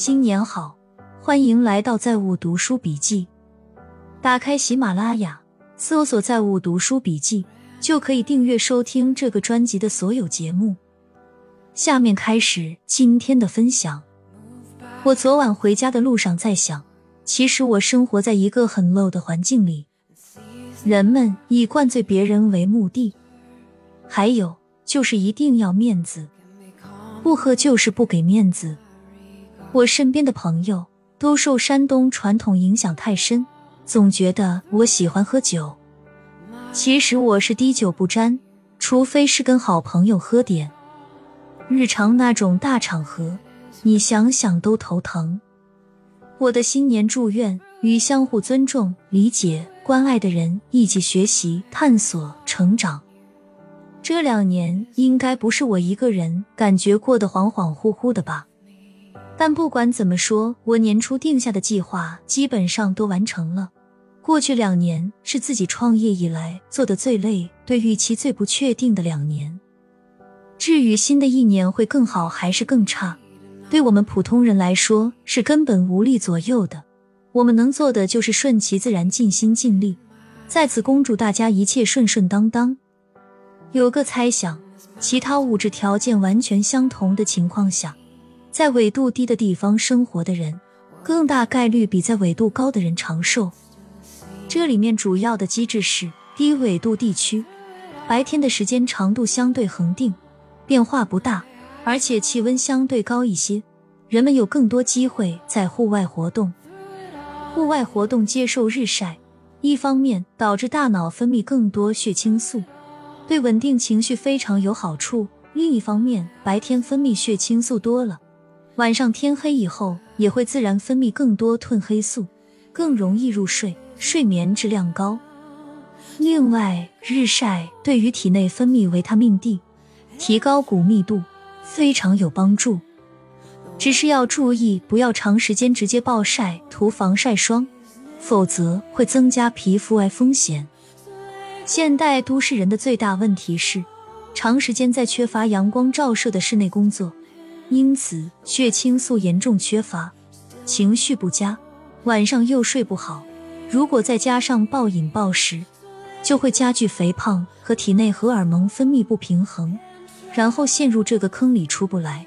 新年好，欢迎来到在物读书笔记。打开喜马拉雅，搜索“在物读书笔记”，就可以订阅收听这个专辑的所有节目。下面开始今天的分享。我昨晚回家的路上在想，其实我生活在一个很 low 的环境里，人们以灌醉别人为目的，还有就是一定要面子，不喝就是不给面子。我身边的朋友都受山东传统影响太深，总觉得我喜欢喝酒。其实我是滴酒不沾，除非是跟好朋友喝点。日常那种大场合。你想想都头疼。我的新年祝愿：与相互尊重、理解、关爱的人一起学习、探索、成长。这两年应该不是我一个人感觉过得恍恍惚惚的吧？但不管怎么说，我年初定下的计划基本上都完成了。过去两年是自己创业以来做的最累、对预期最不确定的两年。至于新的一年会更好还是更差？对我们普通人来说是根本无力左右的，我们能做的就是顺其自然，尽心尽力。在此恭祝大家一切顺顺当当。有个猜想，其他物质条件完全相同的情况下，在纬度低的地方生活的人，更大概率比在纬度高的人长寿。这里面主要的机制是，低纬度地区白天的时间长度相对恒定，变化不大。而且气温相对高一些，人们有更多机会在户外活动。户外活动接受日晒，一方面导致大脑分泌更多血清素，对稳定情绪非常有好处；另一方面，白天分泌血清素多了，晚上天黑以后也会自然分泌更多褪黑素，更容易入睡，睡眠质量高。另外，日晒对于体内分泌维他命 D，提高骨密度。非常有帮助，只是要注意不要长时间直接暴晒涂防晒霜，否则会增加皮肤癌风险。现代都市人的最大问题是长时间在缺乏阳光照射的室内工作，因此血清素严重缺乏，情绪不佳，晚上又睡不好。如果再加上暴饮暴食，就会加剧肥胖和体内荷尔蒙分泌不平衡。然后陷入这个坑里出不来，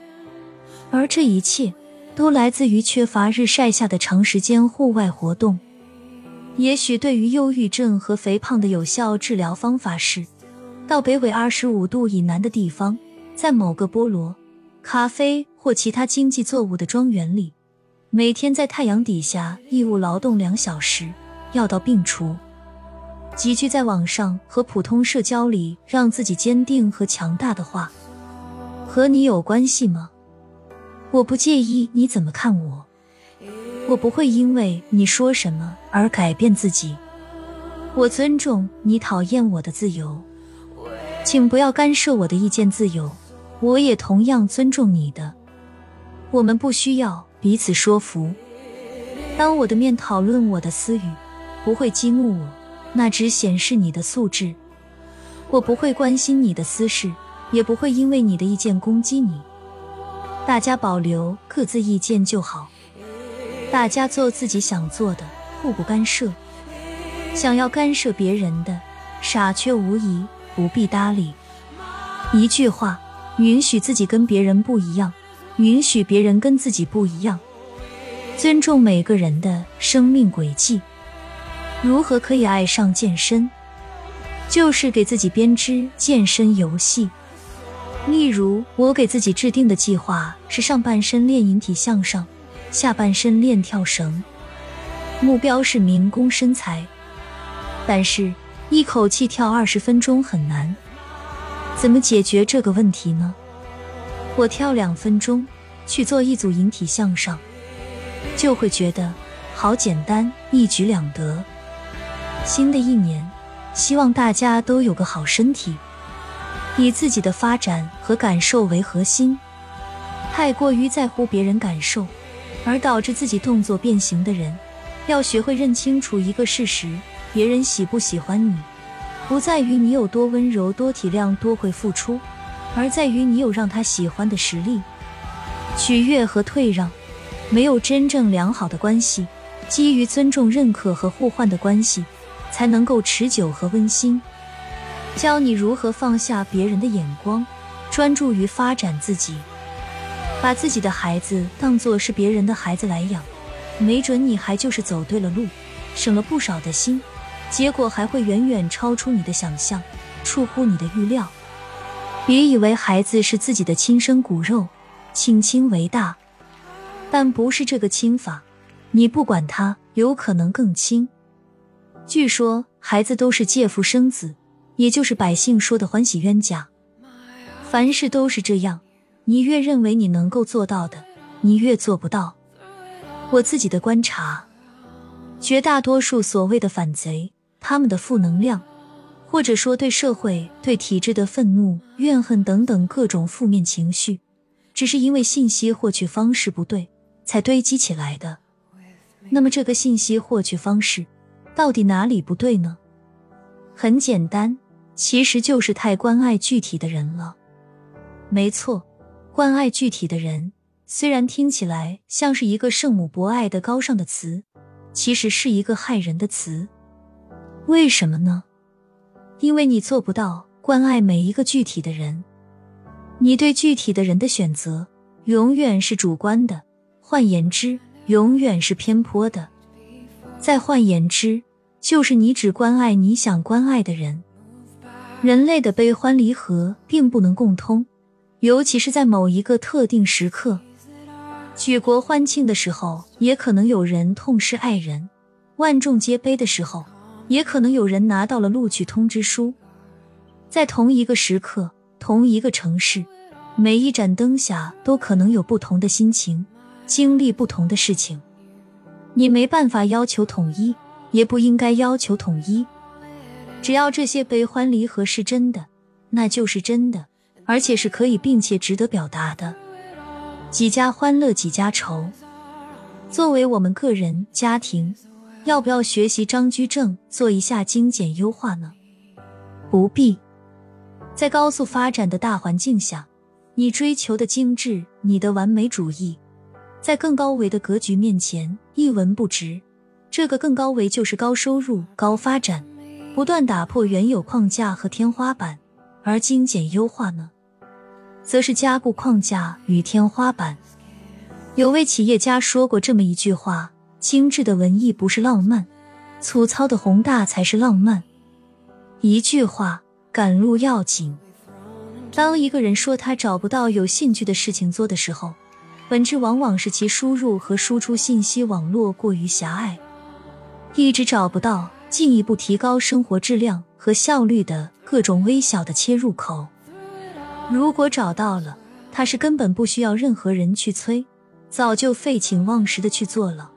而这一切都来自于缺乏日晒下的长时间户外活动。也许对于忧郁症和肥胖的有效治疗方法是，到北纬二十五度以南的地方，在某个菠萝、咖啡或其他经济作物的庄园里，每天在太阳底下义务劳动两小时，药到病除。几句在网上和普通社交里让自己坚定和强大的话，和你有关系吗？我不介意你怎么看我，我不会因为你说什么而改变自己。我尊重你讨厌我的自由，请不要干涉我的意见自由。我也同样尊重你的。我们不需要彼此说服。当我的面讨论我的私语，不会激怒我。那只显示你的素质。我不会关心你的私事，也不会因为你的意见攻击你。大家保留各自意见就好，大家做自己想做的，互不干涉。想要干涉别人的，傻缺无疑，不必搭理。一句话，允许自己跟别人不一样，允许别人跟自己不一样，尊重每个人的生命轨迹。如何可以爱上健身？就是给自己编织健身游戏。例如，我给自己制定的计划是上半身练引体向上，下半身练跳绳，目标是民工身材。但是，一口气跳二十分钟很难。怎么解决这个问题呢？我跳两分钟去做一组引体向上，就会觉得好简单，一举两得。新的一年，希望大家都有个好身体，以自己的发展和感受为核心。太过于在乎别人感受，而导致自己动作变形的人，要学会认清楚一个事实：别人喜不喜欢你，不在于你有多温柔、多体谅、多会付出，而在于你有让他喜欢的实力。取悦和退让，没有真正良好的关系，基于尊重、认可和互换的关系，才能够持久和温馨。教你如何放下别人的眼光，专注于发展自己，把自己的孩子当作是别人的孩子来养，没准你还就是走对了路，省了不少的心，结果还会远远超出你的想象，出乎你的预料。别以为孩子是自己的亲生骨肉，亲亲为大，但不是这个亲法，你不管他，有可能更亲。据说孩子都是借腹生子。也就是百姓说的欢喜冤家，凡事都是这样。你越认为你能够做到的，你越做不到。我自己的观察，绝大多数所谓的反贼，他们的负能量，或者说对社会、对体制的愤怒、怨恨等等各种负面情绪，只是因为信息获取方式不对才堆积起来的。那么，这个信息获取方式到底哪里不对呢？很简单。其实就是太关爱具体的人了。没错，关爱具体的人，虽然听起来像是一个圣母博爱的高尚的词，其实是一个害人的词。为什么呢？因为你做不到关爱每一个具体的人，你对具体的人的选择永远是主观的，换言之，永远是偏颇的。再换言之，就是你只关爱你想关爱的人。人类的悲欢离合并不能共通，尤其是在某一个特定时刻，举国欢庆的时候，也可能有人痛失爱人；万众皆悲的时候，也可能有人拿到了录取通知书。在同一个时刻，同一个城市，每一盏灯下都可能有不同的心情，经历不同的事情。你没办法要求统一，也不应该要求统一。只要这些悲欢离合是真的，那就是真的，而且是可以并且值得表达的。几家欢乐几家愁。作为我们个人家庭，要不要学习张居正做一下精简优化呢？不必。在高速发展的大环境下，你追求的精致，你的完美主义，在更高维的格局面前一文不值。这个更高维就是高收入、高发展。不断打破原有框架和天花板，而精简优化呢，则是加固框架与天花板。有位企业家说过这么一句话：“精致的文艺不是浪漫，粗糙的宏大才是浪漫。”一句话，赶路要紧。当一个人说他找不到有兴趣的事情做的时候，本质往往是其输入和输出信息网络过于狭隘，一直找不到。进一步提高生活质量和效率的各种微小的切入口，如果找到了，他是根本不需要任何人去催，早就废寝忘食的去做了。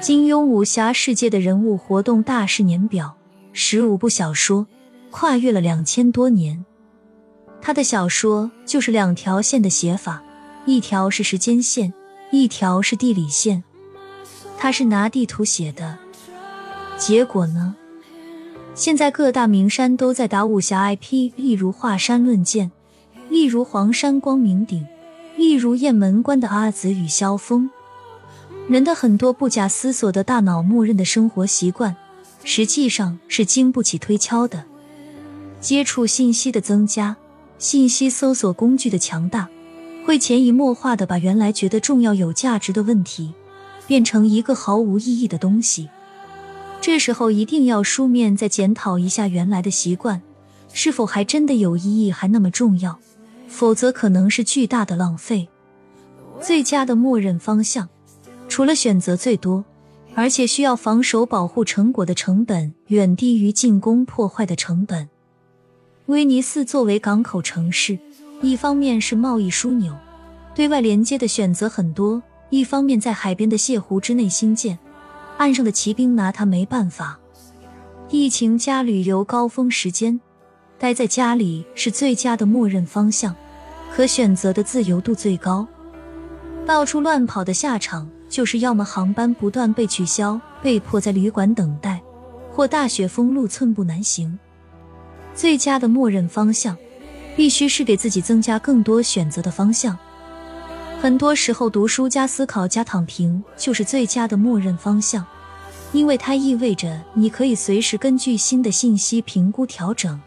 金庸武侠世界的人物活动大事年表，十五部小说，跨越了两千多年。他的小说就是两条线的写法，一条是时间线，一条是地理线。他是拿地图写的。结果呢？现在各大名山都在打武侠 IP，例如华山论剑，例如黄山光明顶，例如雁门关的阿紫与萧峰。人的很多不假思索的大脑默认的生活习惯，实际上是经不起推敲的。接触信息的增加，信息搜索工具的强大，会潜移默化的把原来觉得重要有价值的问题，变成一个毫无意义的东西。这时候一定要书面再检讨一下原来的习惯，是否还真的有意义，还那么重要？否则可能是巨大的浪费。最佳的默认方向，除了选择最多，而且需要防守保护成果的成本远低于进攻破坏的成本。威尼斯作为港口城市，一方面是贸易枢纽，对外连接的选择很多；一方面在海边的泻湖之内兴建。岸上的骑兵拿他没办法。疫情加旅游高峰时间，待在家里是最佳的默认方向，可选择的自由度最高。到处乱跑的下场，就是要么航班不断被取消，被迫在旅馆等待，或大雪封路，寸步难行。最佳的默认方向，必须是给自己增加更多选择的方向。很多时候，读书加思考加躺平就是最佳的默认方向，因为它意味着你可以随时根据新的信息评估调整。